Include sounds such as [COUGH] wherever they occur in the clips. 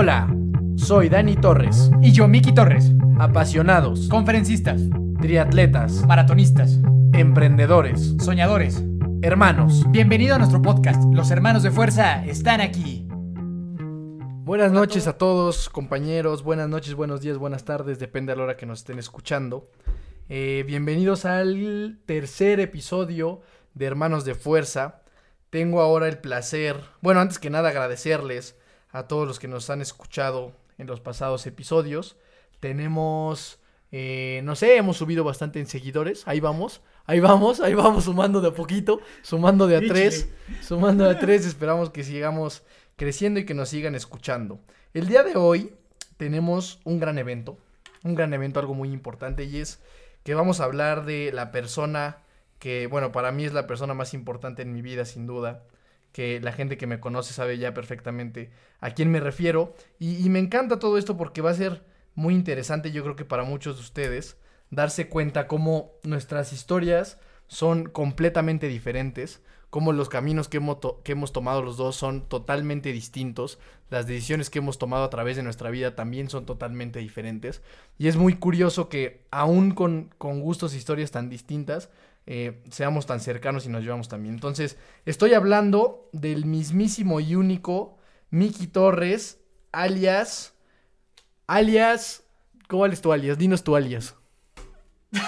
Hola, soy Dani Torres. Y yo, Miki Torres. Apasionados, Conferencistas, triatletas, maratonistas, emprendedores, soñadores. hermanos. Bienvenido a nuestro podcast. Los hermanos de fuerza están aquí. Buenas noches a todos, compañeros. Buenas noches, buenos días, buenas tardes. Depende a la hora que nos estén escuchando. Eh, bienvenidos al tercer episodio de Hermanos de Fuerza. Tengo ahora el placer, bueno, antes que nada agradecerles a todos los que nos han escuchado en los pasados episodios. Tenemos, eh, no sé, hemos subido bastante en seguidores. Ahí vamos, ahí vamos, ahí vamos sumando de a poquito, sumando de a tres, sumando de a tres. Esperamos que sigamos creciendo y que nos sigan escuchando. El día de hoy tenemos un gran evento, un gran evento, algo muy importante y es que vamos a hablar de la persona que, bueno, para mí es la persona más importante en mi vida, sin duda, que la gente que me conoce sabe ya perfectamente a quién me refiero. Y, me encanta todo esto porque va a ser muy interesante, yo creo que para muchos de ustedes, darse cuenta cómo nuestras historias son completamente diferentes, cómo los caminos que hemos, que hemos tomado los dos son totalmente distintos, las decisiones que hemos tomado a través de nuestra vida también son totalmente diferentes. Y es muy curioso que aún con, con gustos e historias tan distintas, eh, seamos tan cercanos y nos llevamos también. Entonces, estoy hablando del mismísimo y único Miki Torres, alias, alias, ¿cuál es tu alias? Dinos tu alias. [LAUGHS]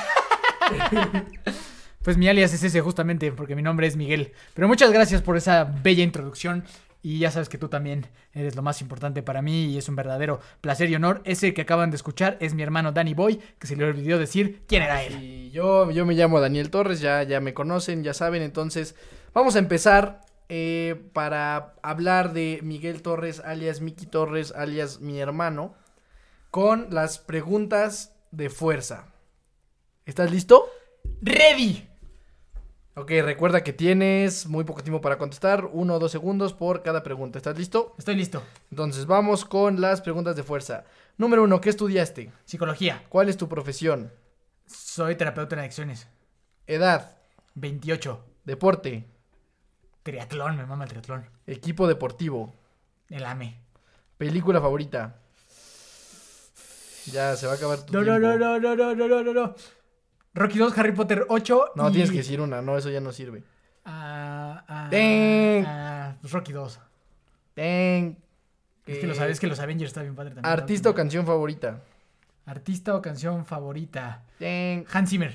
Pues mi alias es ese justamente porque mi nombre es Miguel. Pero muchas gracias por esa bella introducción. Y ya sabes que tú también eres lo más importante para mí y es un verdadero placer y honor. Ese que acaban de escuchar es mi hermano Danny Boy, que se le olvidó decir quién era él. Y yo, yo me llamo Daniel Torres, ya, ya me conocen, ya saben, entonces vamos a empezar eh, para hablar de Miguel Torres, alias Miki Torres, alias mi hermano, con las preguntas de fuerza. ¿Estás listo? ¡Ready! Ok, recuerda que tienes muy poco tiempo para contestar, uno o dos segundos por cada pregunta. ¿Estás listo? Estoy listo. Entonces vamos con las preguntas de fuerza. Número uno, ¿qué estudiaste? Psicología. ¿Cuál es tu profesión? Soy terapeuta en adicciones. Edad, 28. deporte, Triatlón, me mama el triatlón. equipo deportivo, El AME. película favorita. Ya se va a acabar tu No, no, tiempo. no, no, no, no, no, no, no, no. Rocky 2, Harry Potter 8. No, y- tienes que decir una, no, eso ya no sirve. Ah, ah, Dang. ah, pues Rocky 2. Ten. Es que, los, Eh, es que los Avengers está bien padre también. Artista o canción favorita. Artista o canción favorita. Ten. Hans Zimmer.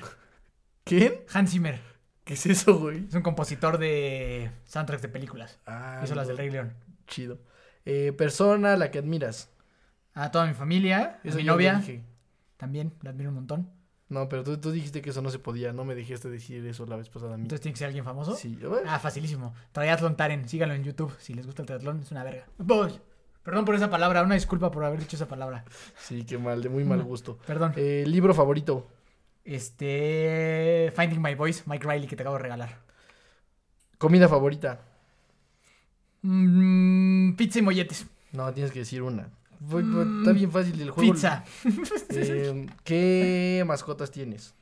¿Quién? Hans Zimmer. ¿Qué es eso, güey? Es un compositor de soundtracks de películas. Ah, Hizo las del Rey León. Chido. Eh, persona a la que admiras. A toda mi familia, a Eso mi lo novia. También, la admiro un montón. No, pero tú, tú dijiste que eso no se podía. No me dejaste decir eso la vez pasada a mí. Entonces tiene que ser alguien famoso. Sí, a ver. Ah, facilísimo. Triathlon Taren, síganlo en YouTube. Si les gusta el triatlón, es una verga. Voy. Perdón por esa palabra, una disculpa por haber dicho esa palabra. Sí, qué mal, de muy mal gusto. Perdón. Eh, libro favorito. Este. Finding My Voice, Mike Riley, que te acabo de regalar. Comida favorita. Mm, pizza y molletes. No, tienes que decir una. Fue- fue- Está bien fácil el juego. Mm, Pizza. [LAUGHS] Eh, ¿Qué mascotas tienes?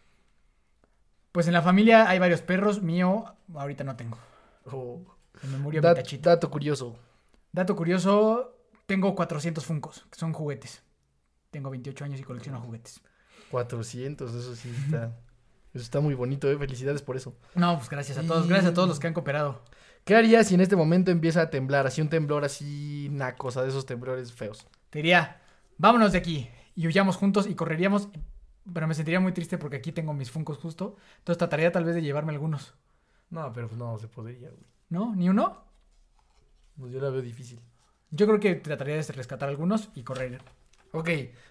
Pues en la familia hay varios perros. Mío, ahorita no tengo. Oh, Se me murió dat- mi tachita. dato curioso. Dato curioso: tengo 400 Funcos, que son juguetes. Tengo 28 años y colecciono juguetes. 400, eso sí está. Eso está muy bonito, ¿eh? Felicidades por eso. No, pues gracias a todos. Gracias a todos los que han cooperado. ¿Qué harías si en este momento empieza a temblar? Así un temblor así naco, o sea, de esos temblores feos. Te diría, vámonos de aquí y huyamos juntos y correríamos. Pero me sentiría muy triste porque aquí tengo mis funcos justo. Entonces trataría tal vez de llevarme algunos. No, pero pues no se podría, güey. ¿No? ¿Ni uno? Pues yo la veo difícil. Yo creo que trataría de rescatar algunos y correr. Ok,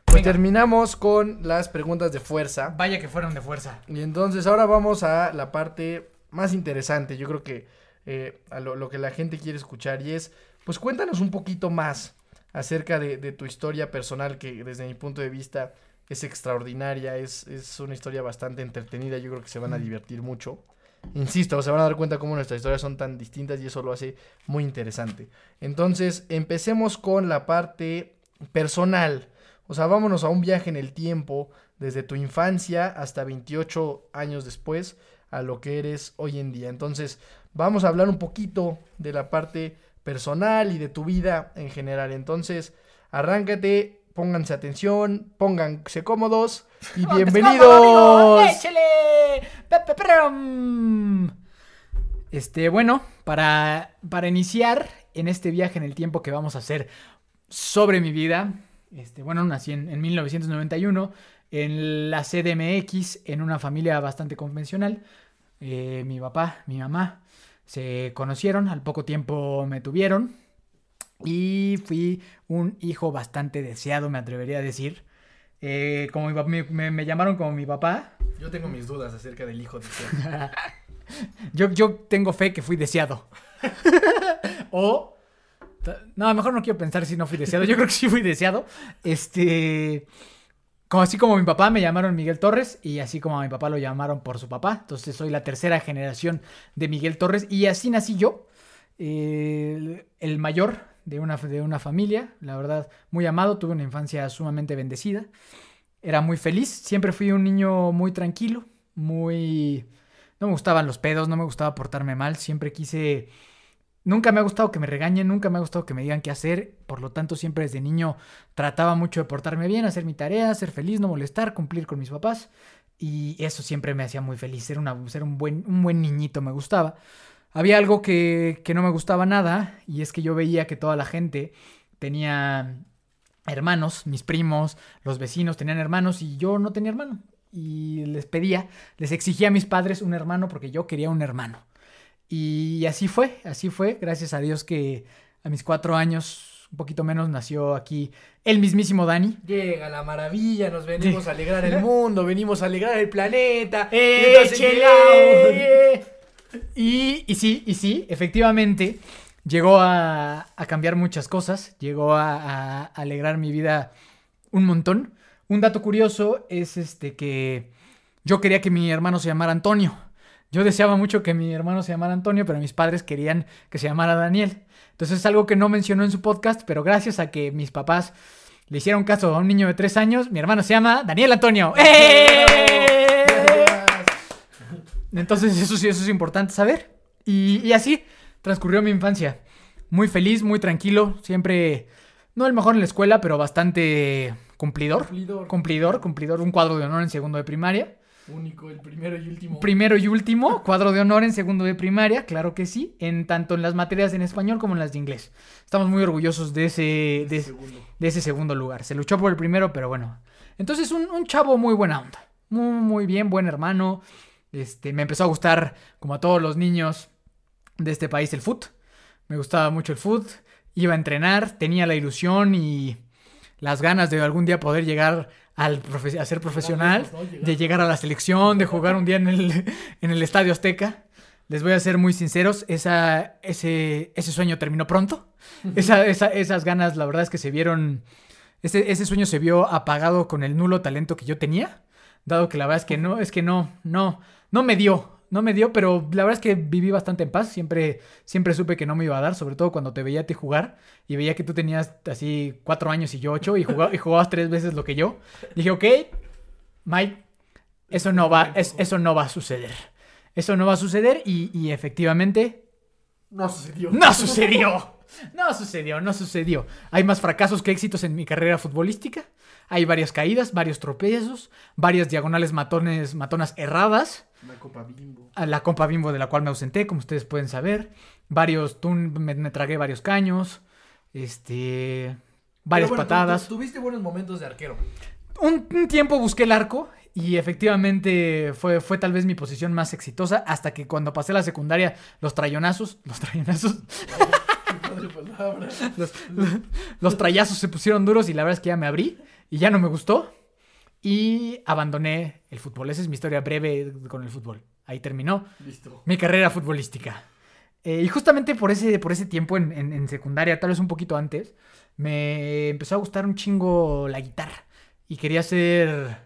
pues Venga. terminamos con las preguntas de fuerza. Vaya que fueron de fuerza. Y entonces ahora vamos a la parte más interesante. Yo creo que eh, a lo, lo que la gente quiere escuchar y es, pues cuéntanos un poquito más acerca de, de tu historia personal que desde mi punto de vista es extraordinaria, es, es una historia bastante entretenida, yo creo que se van a divertir mucho. Insisto, se van a dar cuenta cómo nuestras historias son tan distintas y eso lo hace muy interesante. Entonces, empecemos con la parte personal. O sea, vámonos a un viaje en el tiempo, desde tu infancia hasta 28 años después, a lo que eres hoy en día. Entonces, vamos a hablar un poquito de la parte personal y de tu vida en general. Entonces, Arráncate, pónganse atención, pónganse cómodos y [LAUGHS] ¡Póngase bienvenidos. Este, bueno, para, para iniciar en este viaje en el tiempo que vamos a hacer sobre mi vida, este, bueno, nací en, en 1991 en la CDMX, en una familia bastante convencional. Eh, mi papá, mi mamá se conocieron, al poco tiempo me tuvieron y fui un hijo bastante deseado, me atrevería a decir. Eh, como mi me, llamaron como mi papá, Yo tengo mis dudas acerca del hijo de [LAUGHS] yo, yo tengo fe que fui deseado. [LAUGHS] o. No, mejor no quiero pensar si no fui deseado. Yo creo que sí fui deseado. Este. Como así como mi papá me llamaron Miguel Torres y así como a mi papá lo llamaron por su papá. Entonces soy la tercera generación de Miguel Torres y así nací yo. El, el mayor de una, de una familia, la verdad, muy amado. Tuve una infancia sumamente bendecida. Era muy feliz. Siempre fui un niño muy tranquilo, muy... No me gustaban los pedos, no me gustaba portarme mal. Siempre quise... Nunca me ha gustado que me regañen, nunca me ha gustado que me digan qué hacer. Por lo tanto, siempre desde niño trataba mucho de portarme bien, hacer mi tarea, ser feliz, no molestar, cumplir con mis papás. Y eso siempre me hacía muy feliz. Ser, un buen niñito me gustaba. Había algo que, que no me gustaba nada, y es que yo veía que toda la gente tenía hermanos, mis primos, los vecinos tenían hermanos y yo no tenía hermano. Y les pedía, les exigía a mis padres un hermano porque yo quería un hermano. Y así fue, así fue. Gracias a Dios que a mis cuatro años, un poquito menos, nació aquí el mismísimo Dani. Llega la maravilla, nos venimos a alegrar el mundo, venimos a alegrar el planeta. [LAUGHS] llegamos. [LAUGHS] ¡Échele! Y, y sí, y sí, efectivamente, llegó a, a cambiar muchas cosas, llegó a, a alegrar mi vida un montón. Un dato curioso es este que yo quería que mi hermano se llamara Antonio. Yo deseaba mucho que mi hermano se llamara Antonio, pero mis padres querían que se llamara Daniel. Entonces es algo que no mencionó en su podcast, pero gracias a que mis papás le hicieron caso a un niño de tres años, mi hermano se llama Daniel Antonio. ¡Eh! Entonces eso sí, eso es importante saber. Y, y así transcurrió mi infancia. Muy feliz, muy tranquilo, siempre, no el mejor en la escuela, pero bastante cumplidor. Cumplidor. Cumplidor, cumplidor, un cuadro de honor en segundo de primaria. Único, el primero y último. Primero y último, cuadro de honor en segundo de primaria, claro que sí, en tanto en las materias en español como en las de inglés. Estamos muy orgullosos de ese, de, Segundo. de ese segundo lugar. Se luchó por el primero, pero bueno. Entonces, un, un chavo muy buena onda. Muy, muy bien, buen hermano. Este, me empezó a gustar, como a todos los niños de este país, el foot. Me gustaba mucho el foot. Iba a entrenar, tenía la ilusión y las ganas de algún día poder llegar al profe- a ser profesional, de llegar a la selección, de jugar un día en el, [LAUGHS] en el Estadio Azteca. Les voy a ser muy sinceros, esa, ese, ese sueño terminó pronto. Esa- esa- esas ganas, la verdad es que se vieron. Ese, ese sueño se vio apagado con el nulo talento que yo tenía. Dado que la verdad es que no, es que no, no, no me dio. No me dio, pero la verdad es que viví bastante en paz. Siempre, siempre supe que no me iba a dar, sobre todo cuando te veía a ti jugar y veía que tú tenías así cuatro años y yo ocho y, jugaba- y jugabas tres veces lo que yo. Dije, ok, Mike, eso no va, es- eso no va a suceder. Eso no va a suceder y, y efectivamente No sucedió. no sucedió. No sucedió, no sucedió. Hay más fracasos que éxitos en mi carrera futbolística. Hay varias caídas, varios tropiezos, varias diagonales matones, matonas erradas. Una copa bimbo. A la Copa Bimbo de la cual me ausenté, como ustedes pueden saber. Varios, tun- me, me tragué varios caños. Este. Varias bueno, patadas. tuviste buenos momentos de arquero. Un, un tiempo busqué el arco y efectivamente fue, fue tal vez mi posición más exitosa hasta que cuando pasé la secundaria, los trayonazos, [LAUGHS] los trayonazos, [LAUGHS] palabra. los, los trayazos se pusieron duros y la verdad es que ya me abrí y ya no me gustó y abandoné el fútbol. Esa es mi historia breve con el fútbol. Ahí terminó Listo. mi carrera futbolística. Eh, y justamente por ese, por ese tiempo en, en- en secundaria, tal vez un poquito antes, me empezó a gustar un chingo la guitarra. Y quería ser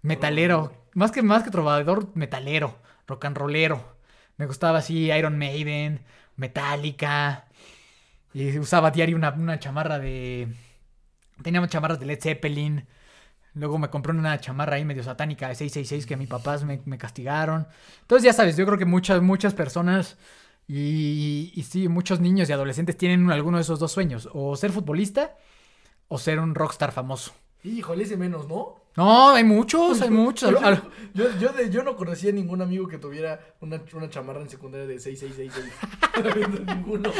metalero. Más que, más que trovador, metalero, rock and rollero. Me gustaba así Iron Maiden, Metallica. Y usaba diario una, una chamarra de... Teníamos chamarras de Led Zeppelin. Luego me compré una chamarra ahí medio satánica de 666 que mis papás me, me castigaron. Entonces ya sabes, yo creo que muchas, muchas personas y, y sí, muchos niños y adolescentes tienen alguno de esos dos sueños. O ser futbolista o ser un rockstar famoso? Híjole, ese menos, ¿no? No, hay muchos, hay [LAUGHS] muchos. Yo, yo, de- yo no conocía ningún amigo que tuviera una, una chamarra en secundaria de 6666. [LAUGHS] Ninguno.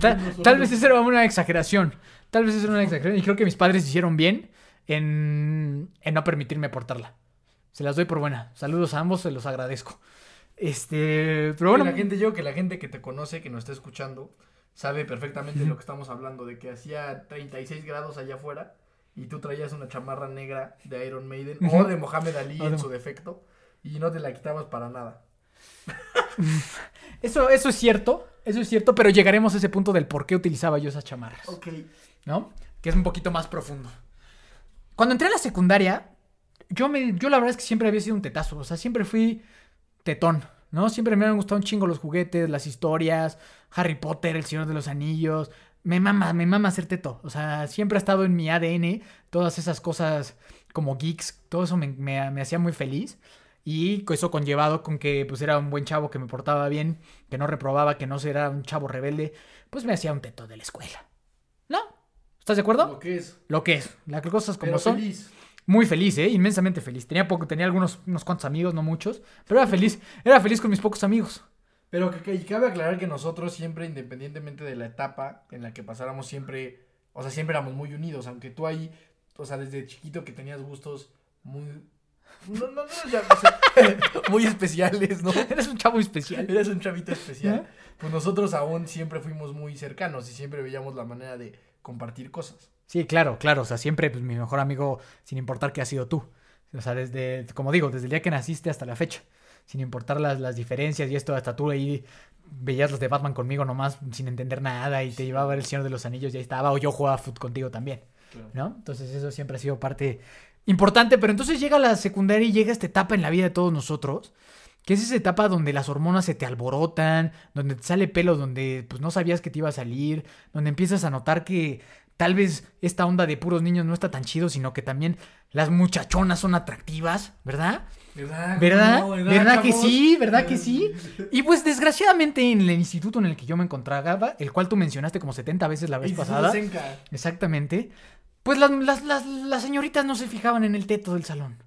Tal, solo. tal vez esa era una exageración. Tal vez esa era una exageración. Y creo que mis padres hicieron bien en, en no permitirme portarla. Se las doy por buena. Saludos a ambos, se los agradezco. Este, pero bueno. la gente, yo que la gente que te conoce, que nos está escuchando, sabe perfectamente de lo que estamos hablando, de que hacía 36 grados allá afuera y tú traías una chamarra negra de Iron Maiden o de Mohamed Ali en su defecto y no te la quitabas para nada. [LAUGHS] Eso, eso es cierto, eso es cierto, pero llegaremos a ese punto del por qué utilizaba yo esas chamarras, Ok. ¿no? Que es un poquito más profundo. Cuando entré a la secundaria, yo, me, yo la verdad es que siempre había sido un tetazo, o sea, siempre fui tetón, ¿no? Siempre me han gustado un chingo los juguetes, las historias, Harry Potter, El Señor de los Anillos. Me mama, me mama ser teto. O sea, siempre ha estado en mi ADN todas esas cosas como geeks, todo eso me, me- me hacía muy feliz. Y eso conllevado con que pues era un buen chavo que me portaba bien, que no reprobaba, que no era un chavo rebelde, pues me hacía un teto de la escuela. ¿No? ¿Estás de acuerdo? Lo que es. Lo que es, las cosas como Pero son. feliz. Muy feliz, ¿eh? Inmensamente feliz. Tenía poco, tenía algunos unos cuantos amigos, no muchos, pero era feliz. Era feliz con mis pocos amigos. Pero que, que- y cabe aclarar que nosotros siempre, independientemente de la etapa en la que pasáramos, siempre, o sea, siempre éramos muy unidos, aunque tú ahí, o sea, desde chiquito que tenías gustos muy, no, no, no, ya, o sea, [LAUGHS] muy especiales, ¿no? [LAUGHS] Eres un chavo especial. Eres un chavito especial. ¿Eh? Pues nosotros aún siempre fuimos muy cercanos y siempre veíamos la manera de compartir cosas. Sí, claro, claro. O sea, siempre pues, mi mejor amigo, sin importar que has sido tú. O sea, desde, como digo, desde el día que naciste hasta la fecha. Sin importar las, las diferencias y esto, hasta tú ahí veías los de Batman conmigo nomás sin entender nada y te llevaba a ver el Señor de los Anillos y ahí estaba. O yo jugaba fútbol contigo también. ¿no? Entonces eso siempre ha sido parte importante, pero entonces llega la secundaria y llega esta etapa en la vida de todos nosotros, que es esa etapa donde las hormonas se te alborotan, donde te sale pelo, donde pues no sabías que te iba a salir, donde empiezas a notar que tal vez esta onda de puros niños no está tan chido, sino que también las muchachonas son atractivas, ¿verdad? ¿Verdad? ¿Verdad? ¿Cómo no? ¿Verdad, que sí? ¿Verdad que sí? [LAUGHS] Y pues desgraciadamente en el instituto en el que yo me encontraba, el cual tú mencionaste como 70 veces la vez pasada. Exactamente. Pues las, las, las, las señoritas no se fijaban en el teto del salón.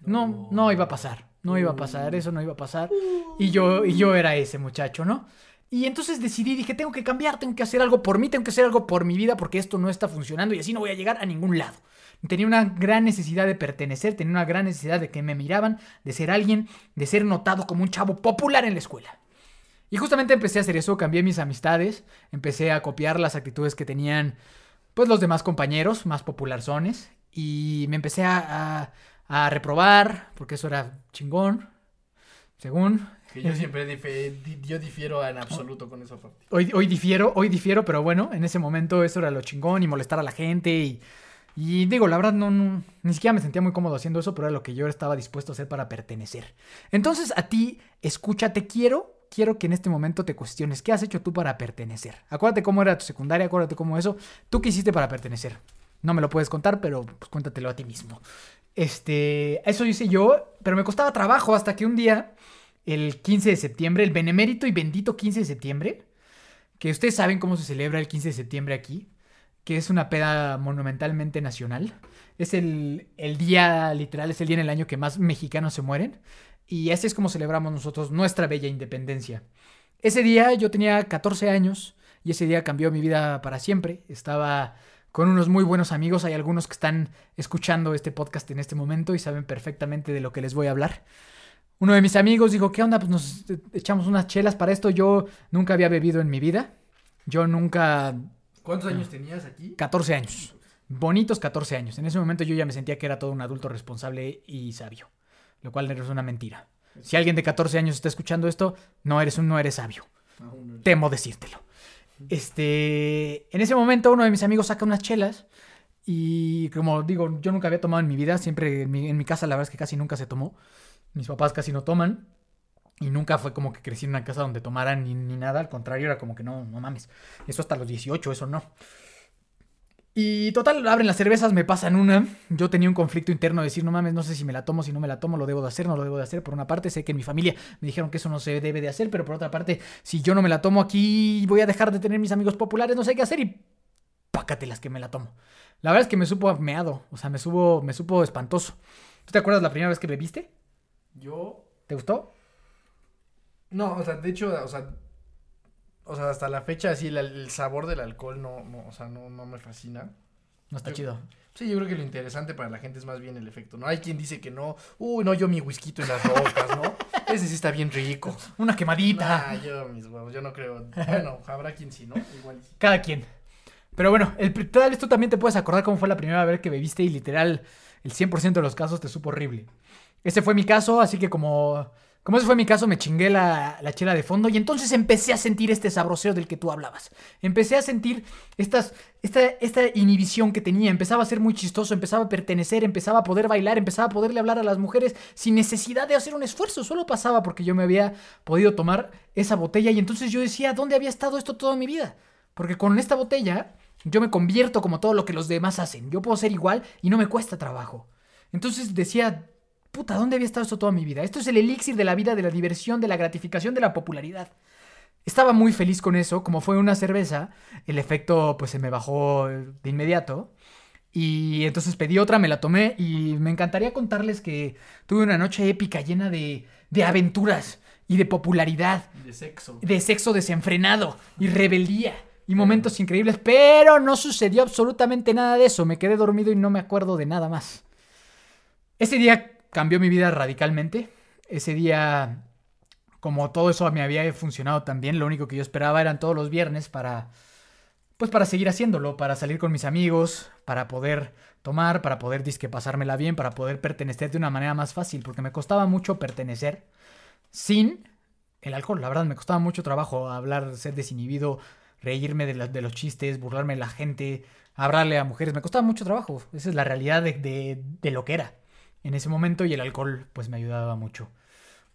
No, no iba a pasar. No iba a pasar, eso no iba a pasar. Y yo, y yo era ese muchacho, ¿no? Y entonces decidí, dije, tengo que cambiar, tengo que hacer algo por mí, tengo que hacer algo por mi vida porque esto no está funcionando y así no voy a llegar a ningún lado. Tenía una gran necesidad de pertenecer, tenía una gran necesidad de que me miraban, de ser alguien, de ser notado como un chavo popular en la escuela. Y justamente empecé a hacer eso, cambié mis amistades, empecé a copiar las actitudes que tenían pues los demás compañeros más popularzones y me empecé a, a- a reprobar porque eso era chingón, según. Que yo siempre yo difiero en absoluto con esa parte. Hoy, hoy difiero, hoy difiero, pero bueno, en ese momento eso era lo chingón y molestar a la gente y, y digo, la verdad no, no, ni siquiera me sentía muy cómodo haciendo eso, pero era lo que yo estaba dispuesto a hacer para pertenecer. Entonces a ti, escucha, te quiero, quiero que en este momento te cuestiones, ¿qué has hecho tú para pertenecer? Acuérdate cómo era tu secundaria, acuérdate cómo eso, ¿tú qué hiciste para pertenecer? No me lo puedes contar, pero pues cuéntatelo a ti mismo. Este, eso hice yo, pero me costaba trabajo hasta que un día, el 15 de septiembre, el benemérito y bendito 15 de septiembre, que ustedes saben cómo se celebra el 15 de septiembre aquí, que es una peda monumentalmente nacional. Es el, el día, literal, es el día en el año que más mexicanos se mueren. Y así es como celebramos nosotros nuestra bella independencia. Ese día yo tenía 14 años y ese día cambió mi vida para siempre. Estaba con unos muy buenos amigos. Hay algunos que están escuchando este podcast en este momento y saben perfectamente de lo que les voy a hablar. Uno de mis amigos dijo, ¿qué onda? Pues nos echamos unas chelas para esto. Yo nunca había bebido en mi vida. Yo nunca... ¿Cuántos años tenías aquí? 14 años. Bonitos 14 años. En ese momento yo ya me sentía que era todo un adulto responsable y sabio. Lo cual es una mentira. Si alguien de 14 años está escuchando esto, no eres un no eres sabio. No. Temo decírtelo. Este, en ese momento uno de mis amigos saca unas chelas y como digo, yo nunca había tomado en mi vida, siempre en mi, en mi casa la verdad es que casi nunca se tomó. Mis papás casi no toman y nunca fue como que crecí en una casa donde tomaran ni, ni nada, al contrario era como que no, no mames, eso hasta los 18, eso no. Y total, abren las cervezas, me pasan una. Yo tenía un conflicto interno de decir, no mames, no sé si me la tomo, si no me la tomo, lo debo de hacer, no lo debo de hacer. Por una parte, sé que en mi familia me dijeron que eso no se debe de hacer, pero por otra parte, si yo no me la tomo aquí, voy a dejar de tener mis amigos populares, no sé qué hacer. Y pácatelas que me la tomo. La verdad es que me supo meado, o sea, me, subo, me supo espantoso. ¿Tú te acuerdas la primera vez que bebiste? Yo. ¿Te gustó? No, o sea, de hecho, o sea. O sea, hasta la fecha, así, el, el sabor del alcohol no, no, o sea, no, no me fascina. No está Yo- chido. Sí, yo creo que lo interesante para la gente es más bien el efecto, ¿no? Hay quien dice que no, uy, no, yo mi whisky en las rocas, ¿no? [LAUGHS] Ese sí está bien rico. Una quemadita. Nah, yo mis huevos, yo no creo. Bueno, habrá quien sí, ¿no? Igual. sí. Cada quien. Pero bueno, el, tal vez tú también te puedes acordar cómo fue la primera vez que bebiste y literal el 100% de los casos te supo horrible. Ese fue mi caso, así que como, como ese fue mi caso, me chingué la, la chela de fondo y entonces empecé a sentir este sabroseo del que tú hablabas. Empecé a sentir estas, esta, esta inhibición que tenía, empezaba a ser muy chistoso, empezaba a pertenecer, empezaba a poder bailar, empezaba a poderle hablar a las mujeres sin necesidad de hacer un esfuerzo, solo pasaba porque yo me había podido tomar esa botella y entonces yo decía, ¿dónde había estado esto toda mi vida? Porque con esta botella yo me convierto como todo lo que los demás hacen. Yo puedo ser igual y no me cuesta trabajo. Entonces decía, puta, ¿dónde había estado esto toda mi vida? Esto es el elixir de la vida, de la diversión, de la gratificación, de la popularidad. Estaba muy feliz con eso, como fue una cerveza, el efecto pues se me bajó de inmediato. Y entonces pedí otra, me la tomé y me encantaría contarles que tuve una noche épica llena de, de aventuras y de popularidad De sexo. de sexo desenfrenado y rebeldía y momentos increíbles, pero no sucedió absolutamente nada de eso. Me quedé dormido y no me acuerdo de nada más. Ese día cambió mi vida radicalmente. Ese día, como todo eso me había funcionado también, lo único que yo esperaba eran todos los viernes para, pues para seguir haciéndolo, para salir con mis amigos, para poder tomar, para poder disque pasármela bien, para poder pertenecer de una manera más fácil, porque me costaba mucho pertenecer sin el alcohol. La verdad, me costaba mucho trabajo hablar, ser desinhibido, reírme de, de los chistes, burlarme de la gente, hablarle a mujeres. Me costaba mucho trabajo. Esa es la realidad de- de lo que era en ese momento y el alcohol pues me ayudaba mucho.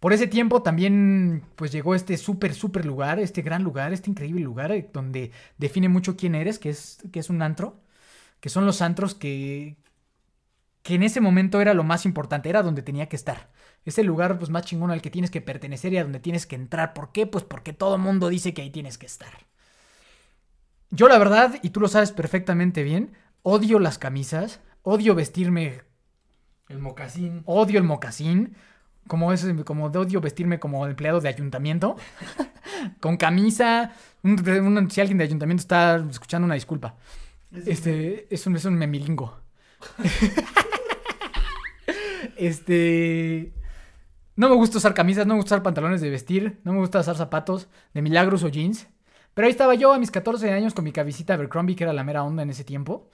Por ese tiempo también pues llegó este súper, súper lugar, este gran lugar, este increíble lugar eh, donde define mucho quién eres, que es, que es un antro, que son los antros que, que en ese momento era lo más importante, era donde tenía que estar. Es el lugar pues, más chingón al que tienes que pertenecer y a donde tienes que entrar. ¿Por qué? Pues porque todo mundo dice que ahí tienes que estar. Yo la verdad, y tú lo sabes perfectamente bien, odio las camisas, odio vestirme, El mocasín. odio el mocasín, como es, como de odio vestirme como empleado de ayuntamiento, [LAUGHS] con camisa. un- un- si alguien de ayuntamiento está escuchando una disculpa. Este, es un, es un memilingo. [LAUGHS] este. No me gusta usar camisas, no me gusta usar pantalones de vestir, no me gusta usar zapatos de milagros o jeans. Pero ahí estaba yo a mis 14 años con mi cabecita Abercrombie, que era la mera onda en ese tiempo.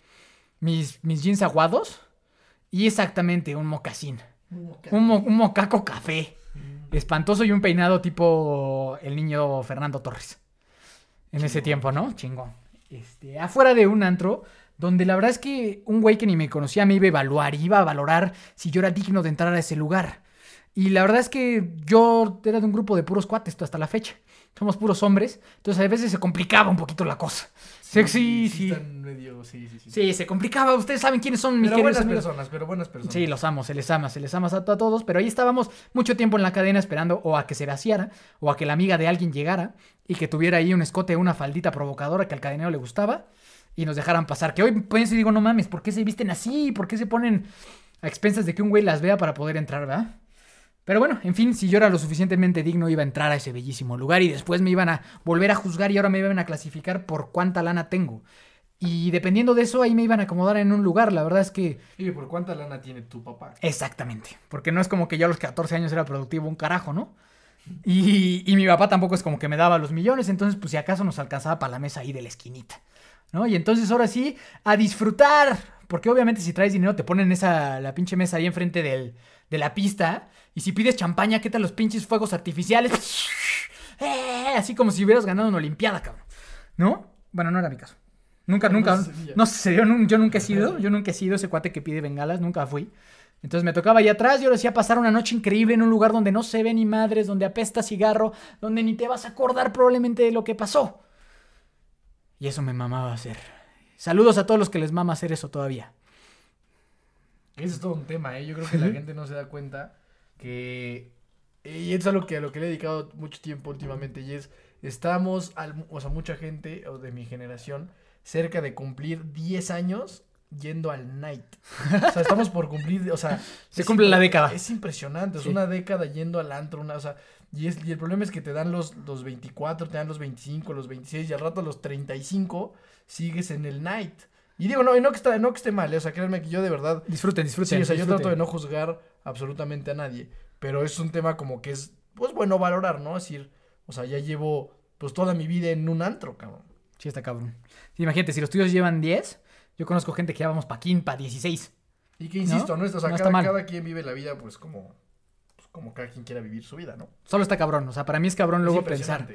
Mis, mis jeans aguados y exactamente un mocasín. Un, mo- un mocaco café. Espantoso y un peinado tipo el niño Fernando Torres. En ese tiempo, ¿no? Chingón. Este, afuera de un antro, donde la verdad es que un güey que ni me conocía me iba a evaluar, iba a valorar si yo era digno de entrar a ese lugar. Y la verdad es que yo era de un grupo de puros cuates hasta la fecha. Somos puros hombres, entonces a veces se complicaba un poquito la cosa. Sexy, sí. están medio, sí, sí, sí. Sí, se complicaba. Ustedes saben quiénes son mis Pero queridos buenas amigos. personas, pero buenas personas. Sí, los amo, se les ama, se les ama a todos, pero ahí estábamos mucho tiempo en la cadena esperando o a que se vaciara o a que la amiga de alguien llegara y que tuviera ahí un escote, una faldita provocadora que al cadenero le gustaba y nos dejaran pasar. Que hoy pienso y digo, no mames, ¿por qué se visten así? ¿Por qué se ponen a expensas de que un güey las vea para poder entrar, verdad? Pero bueno, en fin, si yo era lo suficientemente digno, iba a entrar a ese bellísimo lugar y después me iban a volver a juzgar y ahora me iban a clasificar por cuánta lana tengo. Y dependiendo de eso, ahí me iban a acomodar en un lugar. La verdad es que ¿Y por cuánta lana tiene tu papá? Exactamente. Porque no es como que yo a los 14 años era productivo un carajo, ¿no? Y, y mi papá tampoco es como que me daba los millones, entonces pues si acaso nos alcanzaba para la mesa ahí de la esquinita, ¿no? Y entonces ahora sí, a disfrutar. Porque obviamente si traes dinero te ponen esa, la pinche mesa ahí enfrente del, de la pista. Y si pides champaña, ¿qué tal los pinches fuegos artificiales? [LAUGHS] ¡Eh! Así como si hubieras ganado una olimpiada, cabrón. ¿No? Bueno, no era mi caso. Nunca, No nunca, no nun- yo nunca he sido, yo nunca he sido ese cuate que pide bengalas, nunca fui. Entonces me tocaba allá atrás, yo decía pasar una noche increíble en un lugar donde no se ve ni madres, donde apesta cigarro, donde ni te vas a acordar probablemente de lo que pasó. Y eso me mamaba hacer. Saludos a todos los que les mama hacer eso todavía. Es todo un tema, ¿eh? Yo creo que la gente no se da cuenta que... Y es algo que a lo que le he dedicado mucho tiempo últimamente y es, estamos, al, o sea, mucha gente o de mi generación, cerca de cumplir 10 años yendo al night. O sea, estamos por cumplir, o sea... [LAUGHS] Se cumple la década. Es impresionante, es Sí. una década yendo al antro, una, o sea, y, es, y el problema es que te dan los, los 24, te dan los 25, los 26 y al rato a los 35 sigues en el night. Y digo, no, y no que, está, no que esté mal, eh, o sea, créanme que yo de verdad Disfruten, disfruten. Sí, o sea, yo trato de no juzgar absolutamente a nadie, pero es un tema como que es, pues bueno, valorar, ¿no? Es decir, o sea, ya llevo pues toda mi vida en un antro, cabrón. Sí, está cabrón. Sí, imagínate, si los tuyos llevan 10, yo conozco gente que ya vamos pa' 15, pa' 16. Y que insisto, ¿no? O sea, No está cada, mal. cada quien vive la vida pues como, como cada quien quiera vivir su vida, ¿no? Solo está cabrón. O sea, para mí es cabrón Es luego pensar.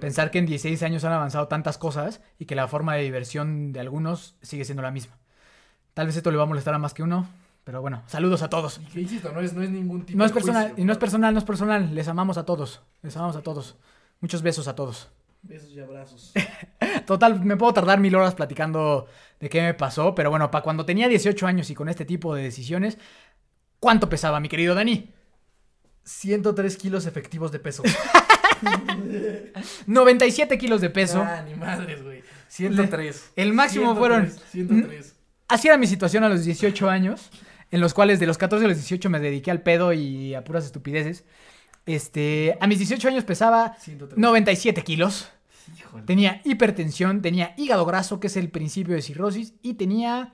Pensar que en 16 años han avanzado tantas cosas y que la forma de diversión de algunos sigue siendo la misma. Tal vez esto le va a molestar a más que uno, pero bueno, saludos a todos. Y que insisto, no es, no es ningún tipo No es de personal, juicio, y no es personal, no es personal. Les amamos a todos. Les amamos a todos. Muchos besos a todos. Besos y abrazos. [LAUGHS] Total, me puedo tardar mil horas platicando de qué me pasó, pero bueno, para cuando tenía 18 años y con este tipo de decisiones, ¿cuánto pesaba mi querido Dani? 103 kilos efectivos de peso. [LAUGHS] 97 kilos de peso. Ah, ni madres, güey. 103. El máximo 103, fueron- 103. Así era mi situación a los 18 años, en los cuales de los 14 a los 18 me dediqué al pedo y a puras estupideces. Este, a mis 18 años pesaba 103. 97 kilos. Híjole. Tenía hipertensión, tenía hígado graso, que es el principio de cirrosis, y tenía...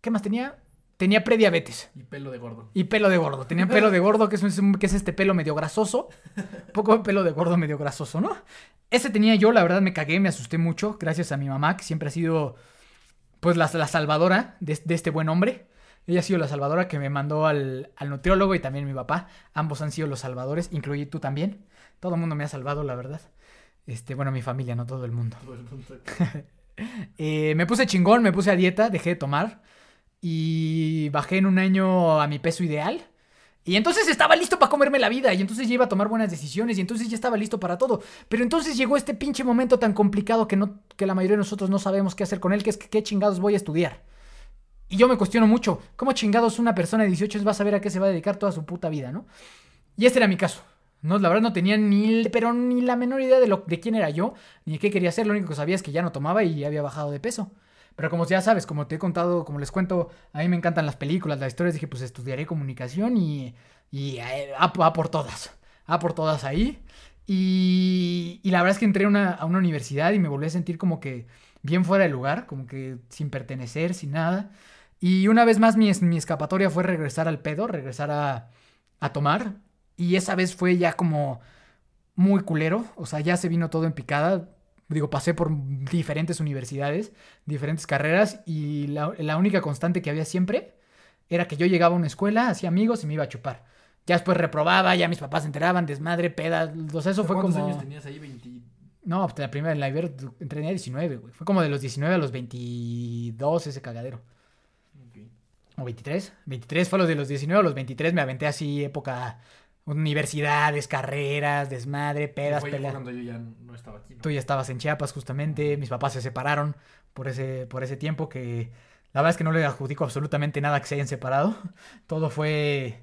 ¿Qué más tenía? Tenía prediabetes Y pelo de gordo. y pelo de gordo. Tenía pelo de gordo, que es, un- que es este pelo medio grasoso. Un [LAUGHS] poco de pelo de gordo medio grasoso, ¿no? Ese tenía yo, la verdad me cagué, me asusté mucho, gracias a mi mamá, que siempre ha sido, pues, la, la salvadora de, de este buen hombre. Ella ha sido la salvadora que me mandó al, al nutriólogo y también mi papá. Ambos han sido los salvadores, incluí tú también. Todo el mundo me ha salvado, la verdad. Este, bueno, mi familia, no todo el mundo. Todo el mundo. [LAUGHS] Eh, me puse chingón, me puse a dieta, dejé de tomar y bajé en un año a mi peso ideal. Y entonces estaba listo para comerme la vida y entonces ya iba a tomar buenas decisiones y entonces ya estaba listo para todo. Pero entonces llegó este pinche momento tan complicado que, no, que la mayoría de nosotros no sabemos qué hacer con él, que es que qué chingados voy a estudiar. Y yo me cuestiono mucho, ¿cómo chingados una persona de 18 años va a saber a qué se va a dedicar toda su puta vida, no? Y este era mi caso. No, la verdad no tenía ni, pero ni la menor idea de, lo, de quién era yo, ni de qué quería hacer. Lo único que sabía es que ya no tomaba y había bajado de peso. Pero como ya sabes, como te he contado, como les cuento, a mí me encantan las películas, las historias. Dije, pues estudiaré comunicación y, y eh, a, por todas. A por todas ahí. Y, y la verdad es que entré a una, a una universidad y me volví a sentir como que bien fuera de lugar, como que sin pertenecer, sin nada. Y una vez más mi, mi escapatoria fue regresar al pedo, regresar a, a tomar. Y esa vez fue ya como muy culero. O sea, ya se vino todo en picada. Digo, pasé por diferentes universidades, diferentes carreras. Y la, la única constante que había siempre era que yo llegaba a una escuela, hacía amigos y me iba a chupar. Ya después reprobaba, ya mis papás se enteraban, desmadre, pedas. O sea, eso fue ¿Cuántos como. años tenías ahí? 20. No, pues la primera en la Iber entré a 19, güey. Fue como de los 19 a los 22 ese cagadero. O 23. 23 fue los de los 19 a los 23. Me aventé así época universidades, carreras, desmadre, pedas, peleas. cuando yo ya no estaba aquí, ¿no? Tú ya estabas en Chiapas justamente. Mis papás se separaron por ese, por ese tiempo que la verdad es que no le adjudico absolutamente nada que se hayan separado. [LAUGHS] Todo fue...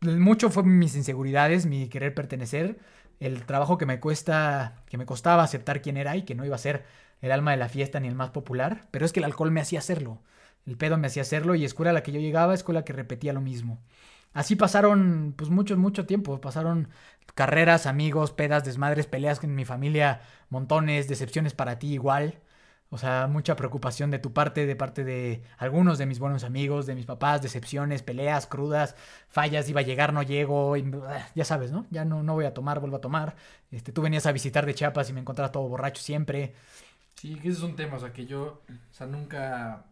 Mucho fue mis inseguridades, mi querer pertenecer, el trabajo que me cuesta, que me costaba aceptar quién era y que no iba a ser el alma de la fiesta ni el más popular, pero es que el alcohol me hacía hacerlo. El pedo me hacía hacerlo y escuela a la que yo llegaba, escuela que repetía lo mismo. Así pasaron, pues mucho, mucho tiempo. Pasaron carreras, amigos, pedas, desmadres, peleas con mi familia, montones, decepciones para ti igual. O sea, mucha preocupación de tu parte, de parte de algunos de mis buenos amigos, de mis papás, decepciones, peleas crudas, fallas, iba a llegar, no llego, y, ah, ya sabes, ¿no? Ya no, no voy a tomar, vuelvo a tomar. Este, tú venías a visitar de Chiapas y me encontraba todo borracho siempre. Sí, que ese es un tema, o sea, que yo, o sea, nunca,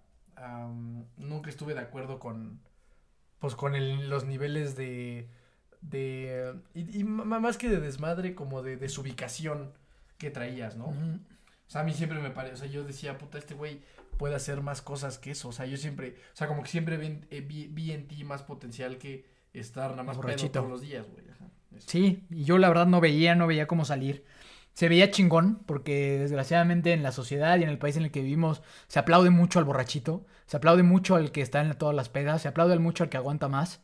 nunca estuve de acuerdo con, pues, con el- los niveles de, de, y, más que de desmadre, como de desubicación que traías, ¿no? O sea, a mí siempre me parece, o sea, yo decía, puta, este güey puede hacer más cosas que eso, o sea, yo siempre, o sea, como que siempre vi, en- eh, vi, vi en ti más potencial que estar nada más pedo Borrachito. todos los días, güey, ajá. Sí, y yo la verdad no veía, no veía cómo salir. Se veía chingón, porque desgraciadamente en la sociedad y en el país en el que vivimos se aplaude mucho al borrachito, se aplaude mucho al que está en todas las pedas, se aplaude mucho al que aguanta más.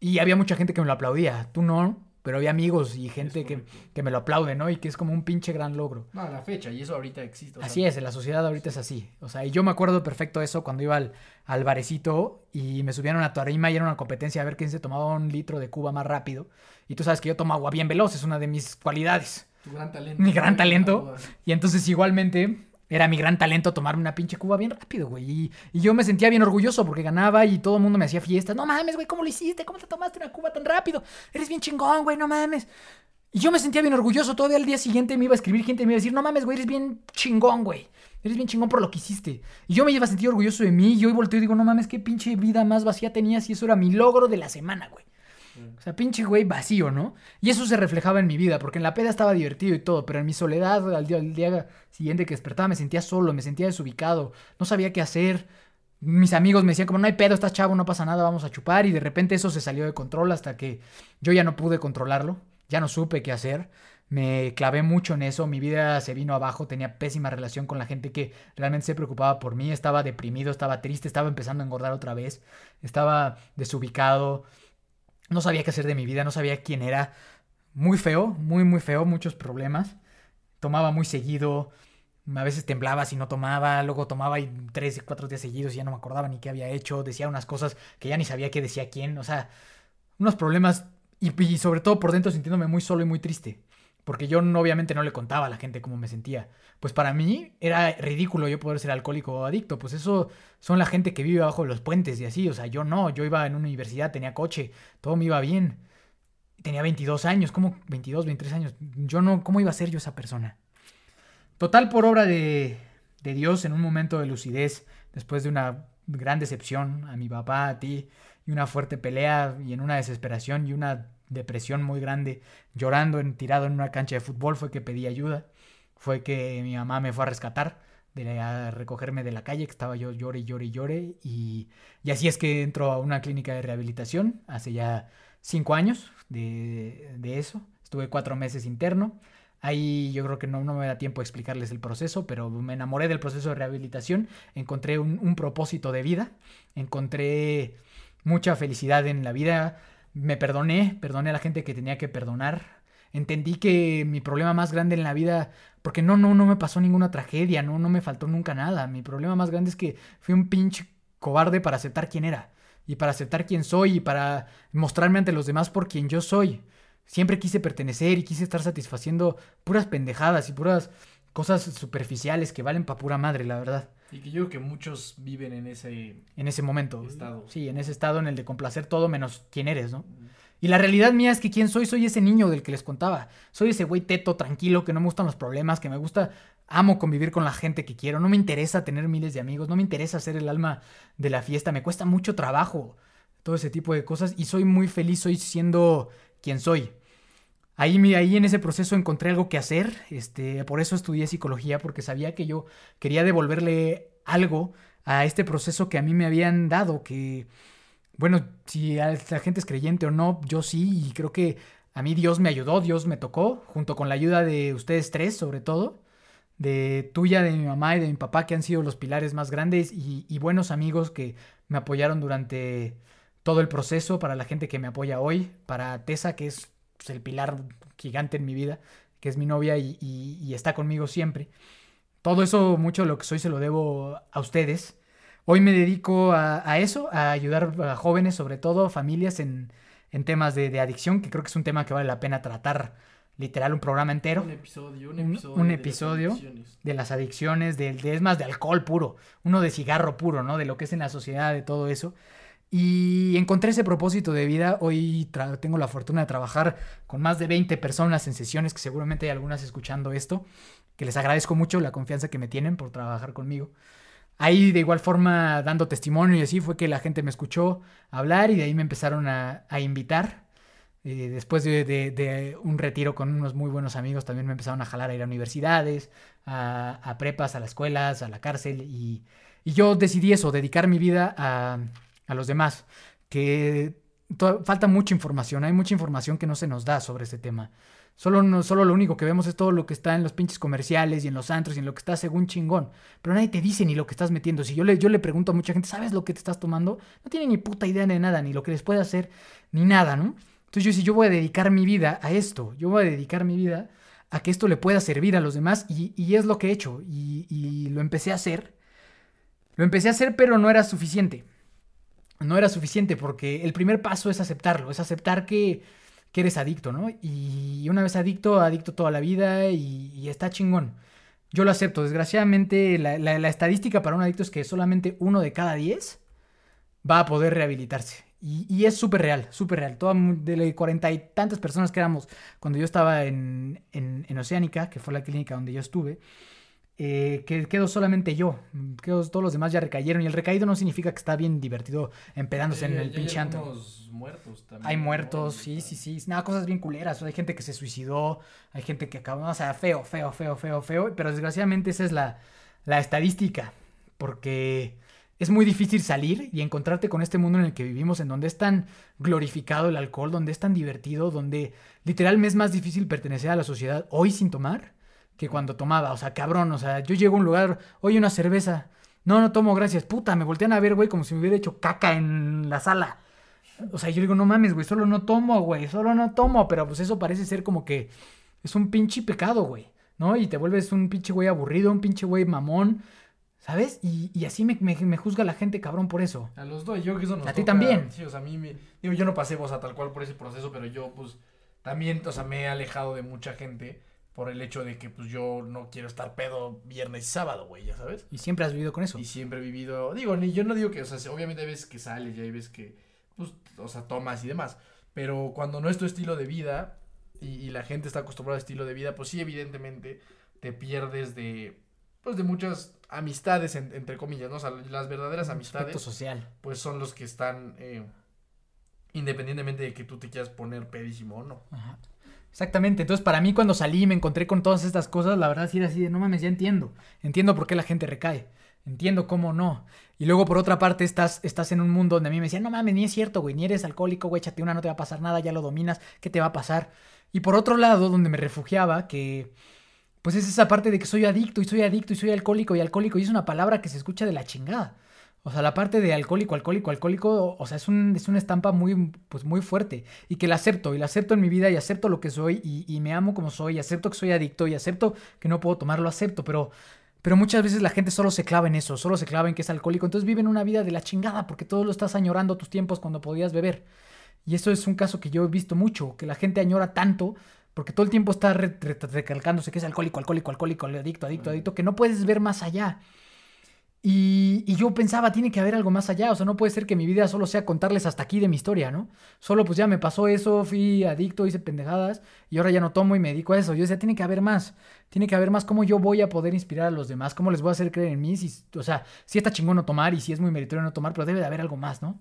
Y había mucha gente que me lo aplaudía. Tú no, pero había amigos y gente que, que me lo aplaude, ¿no? Y que es como un pinche gran logro. No, a la fecha, y eso ahorita existe. o sea, Así es, en la sociedad ahorita es así. O sea, y yo me acuerdo perfecto de eso cuando iba al, al barecito y me subían a una tarima y era una competencia a ver quién se tomaba un litro de Cuba más rápido. Y tú sabes que yo tomo agua bien veloz, es una de mis cualidades. Tu gran talento. Mi gran talento. [LAUGHS] Y entonces igualmente era mi gran talento tomarme una pinche Cuba bien rápido, güey. Y, yo me sentía bien orgulloso porque ganaba y todo el mundo me hacía fiestas. No mames, güey, ¿cómo lo hiciste? ¿Cómo te tomaste una Cuba tan rápido? Eres bien chingón, güey, no mames. Y yo me sentía bien orgulloso. Todavía al día siguiente me iba a escribir gente y me iba a decir, no mames, güey, eres bien chingón, güey. Eres bien chingón por lo que hiciste. Y yo me iba a sentir orgulloso de mí. Y hoy volteo y digo, no mames, qué pinche vida más vacía tenías. Y eso era mi logro de la semana, güey. O sea, pinche güey vacío, ¿no? Y eso se reflejaba en mi vida, porque en la peda estaba divertido y todo, pero en mi soledad, al día, siguiente que despertaba, me sentía solo, me sentía desubicado, no sabía qué hacer. Mis amigos me decían como, no hay pedo, estás chavo, no pasa nada, vamos a chupar. Y de repente eso se salió de control hasta que yo ya no pude controlarlo, ya no supe qué hacer. Me clavé mucho en eso, mi vida se vino abajo, tenía pésima relación con la gente que realmente se preocupaba por mí, estaba deprimido, estaba triste, estaba empezando a engordar otra vez, estaba desubicado, no sabía qué hacer de mi vida, no sabía quién era. Muy feo, muy, muy feo, muchos problemas. Tomaba muy seguido, a veces temblaba si no tomaba, luego tomaba y tres cuatro días seguidos ya no me acordaba ni qué había hecho, decía unas cosas que ya ni sabía qué decía quién, o sea, unos problemas y, y sobre todo por dentro sintiéndome muy solo y muy triste. Porque yo obviamente no le contaba a la gente cómo me sentía. Pues para mí era ridículo yo poder ser alcohólico o adicto. Pues eso son la gente que vive bajo los puentes y así. O sea, yo no. Yo iba en una universidad, tenía coche, todo me iba bien. Tenía 22 años, ¿cómo? 22, 23 años. Yo no, ¿cómo iba a ser yo esa persona? Total por obra de, de Dios en un momento de lucidez, después de una gran decepción a mi papá, a ti, y una fuerte pelea y en una desesperación y una depresión muy grande, llorando en, tirado en una cancha de fútbol, fue que pedí ayuda, fue que mi mamá me fue a rescatar, de a recogerme de la calle, que estaba yo llore llore llore, y, y así es que entro a una clínica de rehabilitación hace ya cinco años de, de eso, estuve cuatro meses interno, Ahí yo creo que no, no me da tiempo a explicarles el proceso, pero me enamoré del proceso de rehabilitación, encontré un, un propósito de vida, encontré mucha felicidad en la vida, me perdoné, perdoné a la gente que tenía que perdonar, entendí que mi problema más grande en la vida, porque no, no, no me pasó ninguna tragedia, no, no me faltó nunca nada, mi problema más grande es que fui un pinche cobarde para aceptar quién era, y para aceptar quién soy, y para mostrarme ante los demás por quien yo soy. Siempre quise pertenecer y quise estar satisfaciendo puras pendejadas y puras cosas superficiales que valen pa' pura madre, la verdad. Y que yo creo que muchos viven en ese En ese momento. estado. Sí, en ese estado en el de complacer todo menos quién eres, ¿no? Y la realidad mía es que quién soy, soy ese niño del que les contaba. Soy ese güey teto, tranquilo, que no me gustan los problemas, que me gusta, amo convivir con la gente que quiero. No me interesa tener miles de amigos, no me interesa ser el alma de la fiesta, me cuesta mucho trabajo todo ese tipo de cosas y soy muy feliz, soy siendo quien soy. Ahí, ahí en ese proceso encontré algo que hacer, este, por eso estudié psicología, porque sabía que yo quería devolverle algo a este proceso que a mí me habían dado, que, bueno, si la gente es creyente o no, yo sí, y creo que a mí Dios me ayudó, Dios me tocó, junto con la ayuda de ustedes tres, sobre todo, de tuya, de mi mamá y de mi papá, que han sido los pilares más grandes y, y buenos amigos que me apoyaron durante todo el proceso, para la gente que me apoya hoy, para Tessa, que es pues, el pilar gigante en mi vida, que es mi novia y, y- y está conmigo siempre. Todo eso, mucho de lo que soy, se lo debo a ustedes. Hoy me dedico a, a eso, a ayudar a jóvenes, sobre todo familias, en, en temas de, de adicción, que creo que es un tema que vale la pena tratar, literal, un programa entero Un episodio, un Un- episodio. un de las de las adicciones, de, de- es más, de alcohol puro, uno de cigarro puro, ¿no? De lo que es en la sociedad, de todo eso. Y encontré ese propósito de vida. Hoy tengo la fortuna de trabajar con más de 20 personas en sesiones, que seguramente hay algunas escuchando esto, que les agradezco mucho la confianza que me tienen por trabajar conmigo. Ahí de igual forma dando testimonio y así fue que la gente me escuchó hablar y de ahí me empezaron a, a invitar. Eh, después de, de- de un retiro con unos muy buenos amigos también me empezaron a jalar a ir a universidades, a, a prepas, a las escuelas, a la cárcel y, y yo decidí eso, dedicar mi vida a, a los demás, que falta mucha información, hay mucha información que no se nos da sobre este tema. Solo, no, solo lo único que vemos es todo lo que está en los pinches comerciales y en los antros y en lo que está según chingón. Pero nadie te dice ni lo que estás metiendo. Si yo le, yo le pregunto a mucha gente, ¿sabes lo que te estás tomando? No tiene ni puta idea de nada, ni lo que les puede hacer, ni nada, ¿no? Entonces yo decía, yo voy a dedicar mi vida a esto, yo voy a dedicar mi vida a que esto le pueda servir a los demás y, y es lo que he hecho y, y lo empecé a hacer. Lo empecé a hacer pero no era suficiente. No era suficiente porque el primer paso es aceptarlo, es aceptar que, que eres adicto, ¿no? Y una vez adicto, adicto toda la vida y, está chingón. Yo lo acepto. Desgraciadamente, la, la, estadística para un adicto es que solamente uno de cada diez va a poder rehabilitarse. Y, y es súper real, súper real. Toda, de cuarenta y tantas personas que éramos cuando yo estaba en, en, en Oceánica, que fue la clínica donde yo estuve, eh, que quedo solamente yo. Quedo, todos los demás ya recayeron. Y el recaído no significa que está bien divertido empedándose Sí, en el pinche antro. muertos también. Hay ¿no? muertos, sí, Ahorita. sí, sí. Nada, cosas bien culeras. Hay gente que se suicidó, hay gente que acabó, o sea, feo, feo, feo, feo, feo. Pero desgraciadamente esa es la, la estadística. Porque es muy difícil salir y encontrarte con este mundo en el que vivimos, en donde es tan glorificado el alcohol, donde es tan divertido, donde literalmente es más difícil pertenecer a la sociedad hoy sin tomar que cuando tomaba. O sea, cabrón, o sea, yo llego a un lugar, oye, una cerveza. No, no tomo, gracias. Puta, me voltean a ver, güey, como si me hubiera hecho caca en la sala. O sea, yo digo, no mames, güey, solo no tomo, güey, solo no tomo. Pero pues eso parece ser como que es un pinche pecado, güey, ¿no? Y te vuelves un pinche güey aburrido, un pinche güey mamón, ¿sabes? Y, y así me, me, me juzga la gente, cabrón, por eso. A los dos, yo que eso nos A ti también. Sí, o sea, a mí me... Digo, yo no pasé, o sea, tal cual por ese proceso, pero yo, pues, también, o sea, me he alejado de mucha gente por el hecho de que, pues, yo no quiero estar pedo viernes y sábado, güey, ya sabes. Y siempre has vivido con eso. Y siempre he vivido... Digo, ni yo no digo que, o sea, obviamente hay veces que sales y hay veces que, pues, o sea, tomas y demás. Pero cuando no es tu estilo de vida y, y la gente está acostumbrada a estilo de vida, pues sí, evidentemente te pierdes de, pues, de muchas amistades, en- entre comillas, ¿no? O sea, las verdaderas Aspecto amistades social. pues son los que están eh, independientemente de que tú te quieras poner pedísimo o no. Ajá. Exactamente, entonces para mí cuando salí y me encontré con todas estas cosas, la verdad sí era así de, no mames, ya entiendo, entiendo por qué la gente recae, entiendo cómo no. Y luego por otra parte estás, estás en un mundo donde a mí me decían, no mames, ni es cierto, güey, ni eres alcohólico, güey, échate una, no te va a pasar nada, ya lo dominas, ¿qué te va a pasar? Y por otro lado, donde me refugiaba, que pues es esa parte de que soy adicto y soy adicto y soy alcohólico y alcohólico y es una palabra que se escucha de la chingada. O sea, la parte de alcohólico, alcohólico, alcohólico, o sea, es, un, es una estampa muy, pues muy fuerte. Y que la acepto, y la acepto en mi vida, y acepto lo que soy, y, y me amo como soy, y acepto que soy adicto, y acepto que no puedo tomar, lo acepto, pero, pero muchas veces la gente solo se clava en eso, solo se clava en que es alcohólico. Entonces viven una vida de la chingada, porque todo lo estás añorando tus tiempos cuando podías beber. Y eso es un caso que yo he visto mucho, que la gente añora tanto, porque todo el tiempo está re- re- recalcándose que es alcohólico, alcohólico, alcohólico, adicto, adicto, adicto, que no puedes ver más allá. Y, yo pensaba, tiene que haber algo más allá, o sea, no puede ser que mi vida solo sea contarles hasta aquí de mi historia, ¿no? Solo pues ya me pasó eso, fui adicto, hice pendejadas y ahora ya no tomo y me dedico a eso. Yo decía, tiene que haber más, tiene que haber más, cómo yo voy a poder inspirar a los demás, cómo les voy a hacer creer en mí, si, o sea, si está chingón no tomar y si es muy meritorio no tomar, pero debe de haber algo más, ¿no?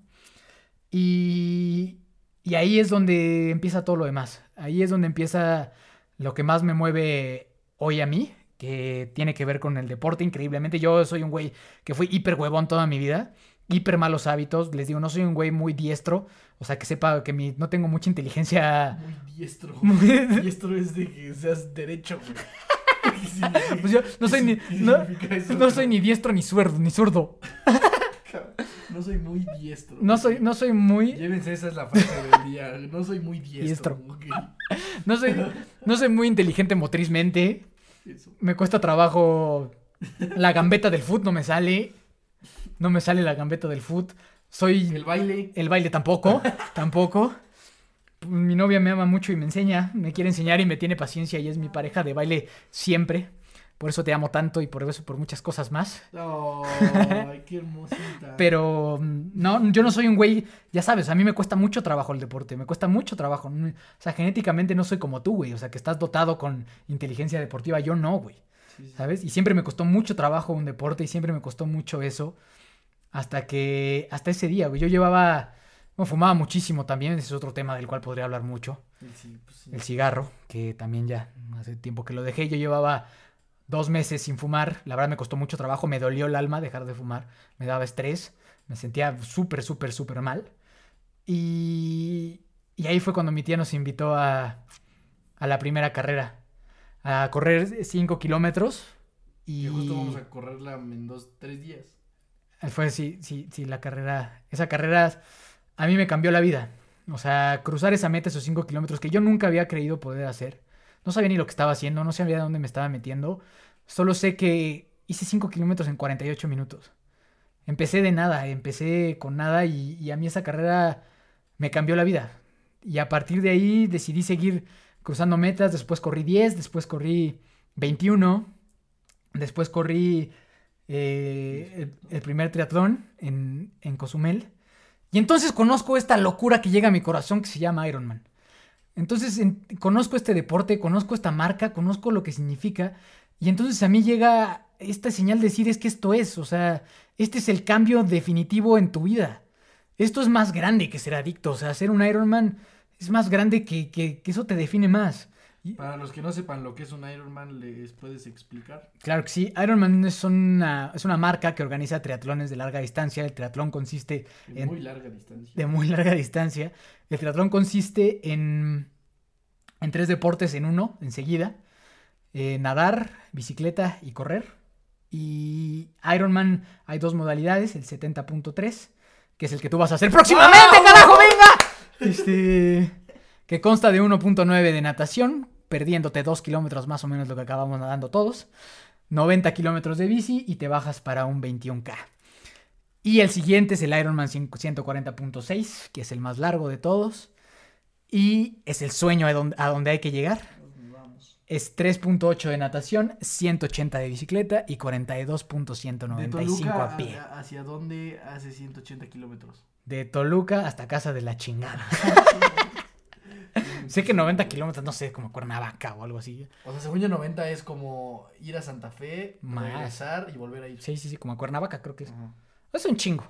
Y, y ahí es donde empieza todo lo demás, ahí es donde empieza lo que más me mueve hoy a mí, que tiene que ver con el deporte increíblemente. Yo soy un güey que fui hiper huevón toda mi vida, hiper malos hábitos. Les digo, no soy un güey muy diestro, o sea, que sepa que mi, no tengo mucha inteligencia. Muy diestro. Muy- [LAUGHS] diestro es de que seas derecho, güey. [LAUGHS] ¿Qué significa- Pues yo no soy ni, no, significa eso, no soy ni diestro ni zurdo, ni zurdo. [LAUGHS] No soy muy diestro. No soy, no soy muy, Llévense, esa es la frase del día. No soy muy diestro. Diestro. no soy, no soy muy inteligente motrizmente. Eso. Me cuesta trabajo. La gambeta del foot no me sale. No me sale la gambeta del foot. Soy El baile. El baile tampoco, [LAUGHS] tampoco. Mi novia me ama mucho y me enseña, me quiere enseñar y me tiene paciencia y es mi pareja de baile siempre. Por eso te amo tanto y por eso por muchas cosas más. Ay, qué hermosita. [LAUGHS] Pero mm, no, yo no soy un güey, ya sabes, a mí me cuesta mucho trabajo el deporte, me cuesta mucho trabajo. Mm, O sea, genéticamente no soy como tú, güey. O sea, que estás dotado con inteligencia deportiva, yo no, güey. Sí, sí. ¿Sabes? Y siempre me costó mucho trabajo un deporte y siempre me costó mucho eso. Hasta que, hasta ese día, güey. Yo llevaba, bueno, fumaba muchísimo también, ese es otro tema del cual podría hablar mucho. Sí, pues sí. El cigarro, que también ya hace tiempo que lo dejé. Yo llevaba dos meses sin fumar. La verdad me costó mucho trabajo, me dolió el alma dejar de fumar. Me daba estrés, me sentía súper, súper, súper mal. Y, y ahí fue cuando mi tía nos invitó a, a la primera carrera. A correr 5 kilómetros. Y justo vamos a correrla en dos, tres días. fue, sí, sí, sí, la carrera. Esa carrera a mí me cambió la vida. O sea, cruzar esa meta, esos 5 kilómetros que yo nunca había creído poder hacer. No sabía ni lo que estaba haciendo, no sabía de dónde me estaba metiendo. Solo sé que hice 5 kilómetros en 48 minutos. Empecé de nada, empecé con nada y, y a mí esa carrera me cambió la vida. Y a partir de ahí decidí seguir cruzando metas. Después corrí 10, después corrí 21, después corrí eh, el, el primer triatlón en, en Cozumel. Y entonces conozco esta locura que llega a mi corazón que se llama Ironman. Entonces en- conozco este deporte, conozco esta marca, conozco lo que significa. Y entonces a mí llega esta señal de decir es que esto es, o sea, este es el cambio definitivo en tu vida. Esto es más grande que ser adicto, o sea, ser un Ironman es más grande que, que, que eso te define más. Para los que no sepan lo que es un Ironman, ¿les puedes explicar? Claro que sí, Ironman es una, es una marca que organiza triatlones de larga distancia. El triatlón consiste De En- muy larga distancia. de muy larga distancia. El triatlón consiste en, en tres deportes en uno, enseguida. Eh, nadar, bicicleta y correr. Y Ironman hay dos modalidades, el 70.3, que es el que tú vas a hacer próximamente, carajo, venga. [LAUGHS] Este, que consta de 1.9 de natación, perdiéndote 2 kilómetros más o menos lo que acabamos nadando todos. 90 kilómetros de bici y te bajas para un 21K. Y el siguiente es el Ironman 100 140.6, que es el más largo de todos. Y es el sueño a donde, a donde hay que llegar. Vamos. Es 3.8 de natación, 180 de bicicleta y De 42.195 Toluca a pie. a- hacia dónde hace 180 kilómetros. De Toluca hasta casa de la chingada. [LAUGHS] [LAUGHS] sé que 90 kilómetros, no sé, como Cuernavaca o algo así. O sea, según yo 90 es como ir a Santa Fe, Más. regresar y volver a ir. Sí, sí, sí, como a Cuernavaca creo que es. Ajá. Es un chingo.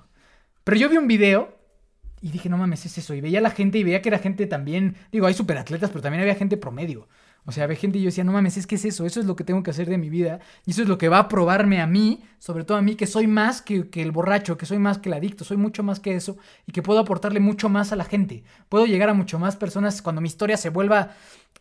Pero yo vi un video y dije, no mames, es eso. Y veía a la gente y veía que era gente también. Digo, hay superatletas, pero también había gente promedio. O sea, había gente y yo decía, no mames, es que es eso. Eso es lo que tengo que hacer de mi vida. Y eso es lo que va a probarme a mí, sobre todo a mí, que soy más que, el borracho, que soy más que el adicto, soy mucho más que eso. Y que puedo aportarle mucho más a la gente. Puedo llegar a mucho más personas cuando mi historia se vuelva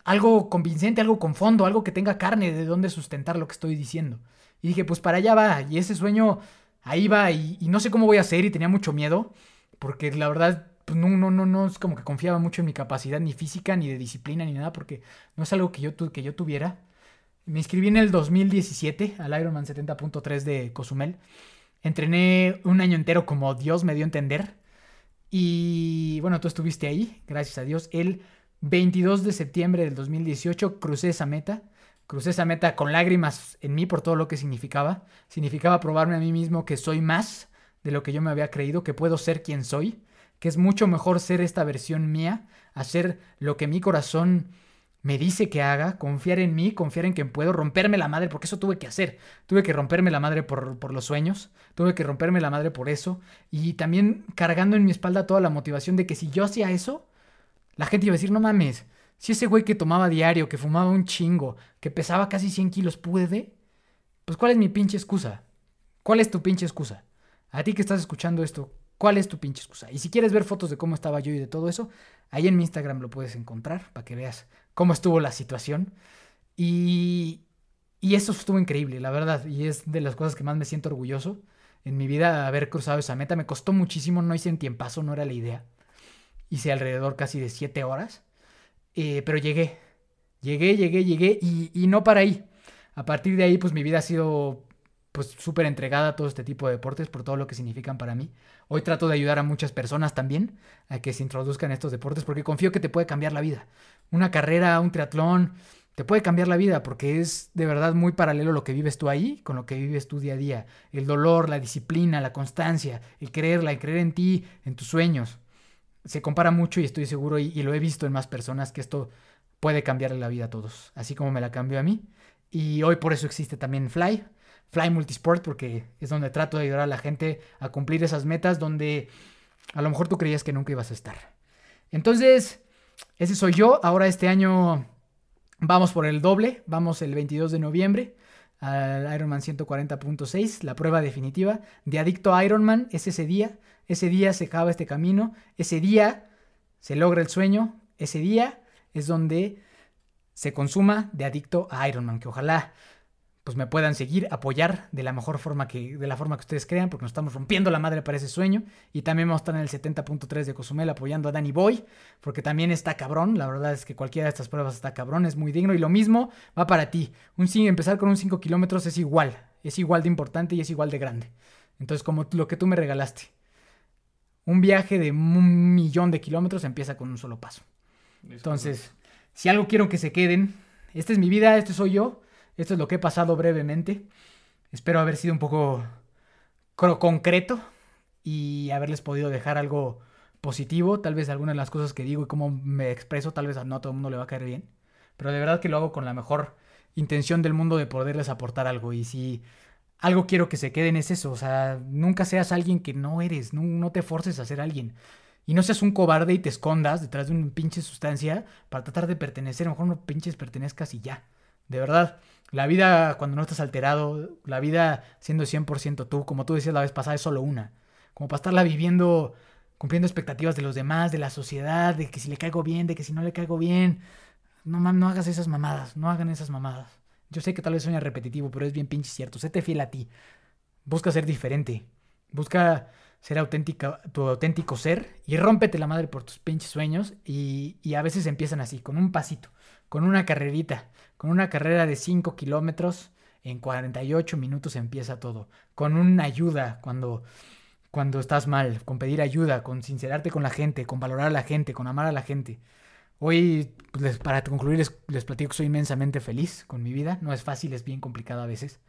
algo convincente, algo con fondo, algo que tenga carne de donde sustentar lo que estoy diciendo. Y dije, pues para allá va. Y ese sueño ahí va y, y no sé cómo voy a hacer y tenía mucho miedo porque la verdad pues no, no, no, no es como que confiaba mucho en mi capacidad ni física ni de disciplina ni nada porque no es algo que yo, que yo tuviera. Me inscribí en el 2017 al Ironman 70.3 de Cozumel. Entrené un año entero como Dios me dio a entender. Y bueno, tú estuviste ahí, gracias a Dios. El 22 de septiembre del 2018 crucé esa meta. Crucé esa meta con lágrimas en mí por todo lo que significaba. Significaba probarme a mí mismo que soy más de lo que yo me había creído, que puedo ser quien soy, que es mucho mejor ser esta versión mía, hacer lo que mi corazón me dice que haga, confiar en mí, confiar en que puedo romperme la madre, porque eso tuve que hacer. Tuve que romperme la madre por, por los sueños, tuve que romperme la madre por eso, y también cargando en mi espalda toda la motivación de que si yo hacía eso, la gente iba a decir, no mames, si ese güey que tomaba diario, que fumaba un chingo, que pesaba casi 100 kilos puede, pues ¿cuál es mi pinche excusa? ¿Cuál es tu pinche excusa? A ti que estás escuchando esto, ¿cuál es tu pinche excusa? Y si quieres ver fotos de cómo estaba yo y de todo eso, ahí en mi Instagram lo puedes encontrar para que veas cómo estuvo la situación. Y, y eso estuvo increíble, la verdad. Y es de las cosas que más me siento orgulloso en mi vida haber cruzado esa meta. Me costó muchísimo, no hice en tiempazo, no era la idea. Hice alrededor casi de 7 horas. Eh, pero llegué. Llegué, llegué, llegué y no para ahí. A partir de ahí, pues mi vida ha sido pues súper entregada a todo este tipo de deportes por todo lo que significan para mí. Hoy trato de ayudar a muchas personas también a que se introduzcan a estos deportes porque confío que te puede cambiar la vida. Una carrera, un triatlón, te puede cambiar la vida porque es de verdad muy paralelo lo que vives tú ahí con lo que vives tú día a día. El dolor, la disciplina, la constancia, el creerla, el creer en ti, en tus sueños. Se compara mucho y estoy seguro y, lo he visto en más personas que esto puede cambiarle la vida a todos, así como me la cambió a mí. Y hoy por eso existe también Fly, Fly Multisport, porque es donde trato de ayudar a la gente a cumplir esas metas donde a lo mejor tú creías que nunca ibas a estar. Entonces, ese soy yo. Ahora este año vamos por el doble, vamos el 22 de noviembre al Ironman 140.6, la prueba definitiva de Adicto a Ironman, es ese día, ese día se acaba este camino, ese día se logra el sueño, ese día es donde se consuma de Adicto a Ironman, que ojalá pues me puedan seguir, apoyar de la mejor forma que, de la forma que ustedes crean, porque nos estamos rompiendo la madre para ese sueño. Y también vamos a estar en el 70.3 de Cozumel apoyando a Danny Boy, porque también está cabrón. La verdad es que cualquiera de estas pruebas está cabrón, es muy digno. Y lo mismo va para ti. Un, empezar con un 5 kilómetros es igual, es igual de importante y es igual de grande. Entonces, como lo que tú me regalaste. Un viaje de un millón de kilómetros empieza con un solo paso. Entonces, si algo quiero que se queden, esta es mi vida, este soy yo esto es lo que he pasado brevemente. Espero haber sido un poco concreto y haberles podido dejar algo positivo. Tal vez algunas de las cosas que digo y cómo me expreso, tal vez a no todo el mundo le va a caer bien. Pero de verdad que lo hago con la mejor intención del mundo de poderles aportar algo. Y si algo quiero que se queden es eso. O sea, nunca seas alguien que no eres. No, no te forces a ser alguien. Y no seas un cobarde y te escondas detrás de una pinche sustancia para tratar de pertenecer. A lo mejor no pinches pertenezcas y ya. De verdad. La vida cuando no estás alterado, la vida siendo 100% tú, como tú decías la vez pasada, es solo una. Como para estarla viviendo, cumpliendo expectativas de los demás, de la sociedad, de que si le caigo bien, de que si no le caigo bien. No, no hagas esas mamadas, no hagan esas mamadas. Yo sé que tal vez suena repetitivo, pero es bien pinche cierto. Séte fiel a ti. Busca ser diferente. Busca ser auténtica, tu auténtico ser y rómpete la madre por tus pinches sueños y, y a veces empiezan así, con un pasito, con una carrerita, con una carrera de 5 kilómetros, en 48 minutos empieza todo. Con una ayuda cuando, cuando estás mal, con pedir ayuda, con sincerarte con la gente, con valorar a la gente, con amar a la gente. Hoy, pues, para concluir, les, platico que soy inmensamente feliz con mi vida. No es fácil, es bien complicado a veces.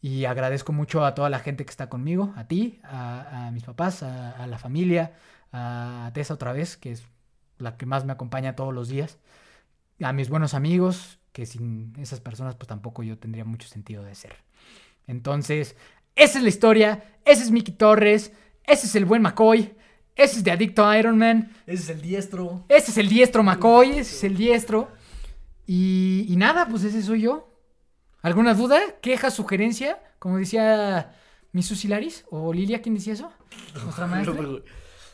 Y agradezco mucho a toda la gente que está conmigo, a ti, a, mis papás, a, a, la familia, a Tessa otra vez, que es la que más me acompaña todos los días, a mis buenos amigos, que sin esas personas pues tampoco yo tendría mucho sentido de ser. Entonces, esa es la historia, ese es Mickey Torres, ese es el buen McCoy, ese es de Adicto a Iron Man. Ese es el diestro. Ese es el diestro McCoy, ese es el diestro. Y, y nada, pues ese soy yo. ¿Alguna duda? ¿Queja? ¿Sugerencia? Como decía mi Hilaris o Lilia, ¿quién decía eso? Nuestra [LAUGHS] maestra.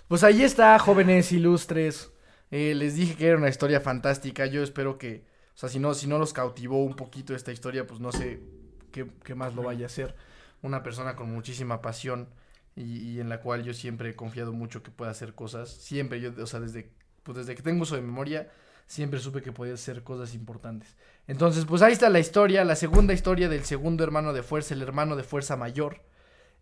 Pues ahí está, jóvenes ilustres. Eh, les dije que era una historia fantástica. Yo espero que o sea, si no, si no los cautivó un poquito esta historia, pues no sé qué, más lo vaya a hacer. Una persona con muchísima pasión y, en la cual yo siempre he confiado mucho que pueda hacer cosas. Siempre, yo, o sea, desde, pues desde que tengo uso de memoria, siempre supe que podía hacer cosas importantes. Entonces, pues ahí está la historia, la segunda historia del segundo hermano de fuerza, el hermano de fuerza mayor.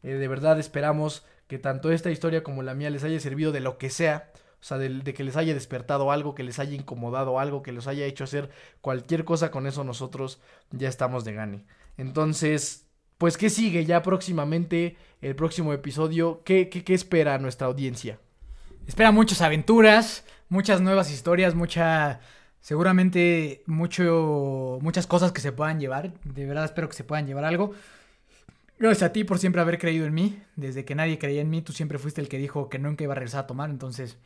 Eh, de verdad esperamos que tanto esta historia como la mía les haya servido de lo que sea o sea, de, que les haya despertado algo, que les haya incomodado algo, que los haya hecho hacer cualquier cosa con eso nosotros ya estamos de gane. Entonces, pues, ¿qué sigue ya próximamente? El próximo episodio, ¿qué, qué, qué espera nuestra audiencia? Espera muchas aventuras, muchas nuevas historias, mucha... Seguramente mucho, muchas cosas que se puedan llevar. De verdad espero que se puedan llevar algo. Gracias a ti por siempre haber creído en mí. Desde que nadie creía en mí, tú siempre fuiste el que dijo que nunca iba a regresar a tomar. Entonces,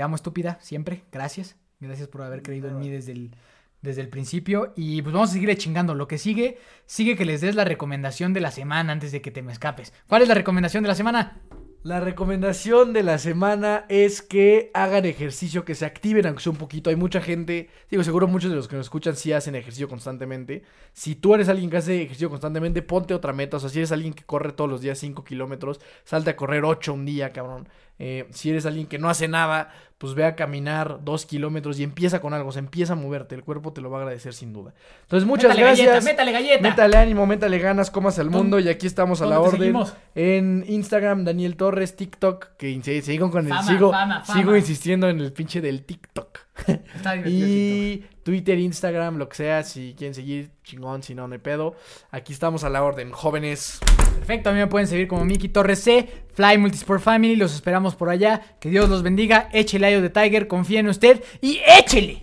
te amo estúpida, siempre. Gracias. Gracias por haber creído en mí desde el, desde el principio. Y pues vamos a seguirle chingando. Lo que sigue, sigue que les des la recomendación de la semana antes de que te me escapes. ¿Cuál es la recomendación de la semana? La recomendación de la semana es que hagan ejercicio, que se activen aunque sea un poquito. Hay mucha gente, digo, seguro muchos de los que nos escuchan sí hacen ejercicio constantemente. Si tú eres alguien que hace ejercicio constantemente, ponte otra meta. O sea, si eres alguien que corre todos los días 5 kilómetros, salte a correr 8 un día, cabrón. Eh, si eres alguien que no hace nada, pues ve a caminar dos kilómetros y empieza con algo, se empieza a moverte, el cuerpo te lo va a agradecer sin duda. Entonces, muchas gracias. Galleta, métale galleta. Métale ánimo, métale ganas, comas al mundo y aquí estamos a la orden. En Instagram, Daniel Torres, TikTok, que sigo con el, sigo, sigo insistiendo en el pinche del TikTok. Está [LAUGHS] y Twitter, Instagram, lo que sea, si quieren seguir, chingón, si no, no hay pedo. Aquí estamos a la orden, jóvenes. Perfecto, a mí me pueden seguir como Miki Torres C, Fly Multisport Family, los esperamos por allá. Que Dios los bendiga, échele a de Tiger, confía en usted y échele.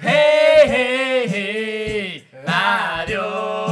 Hey, hey, hey. Adiós.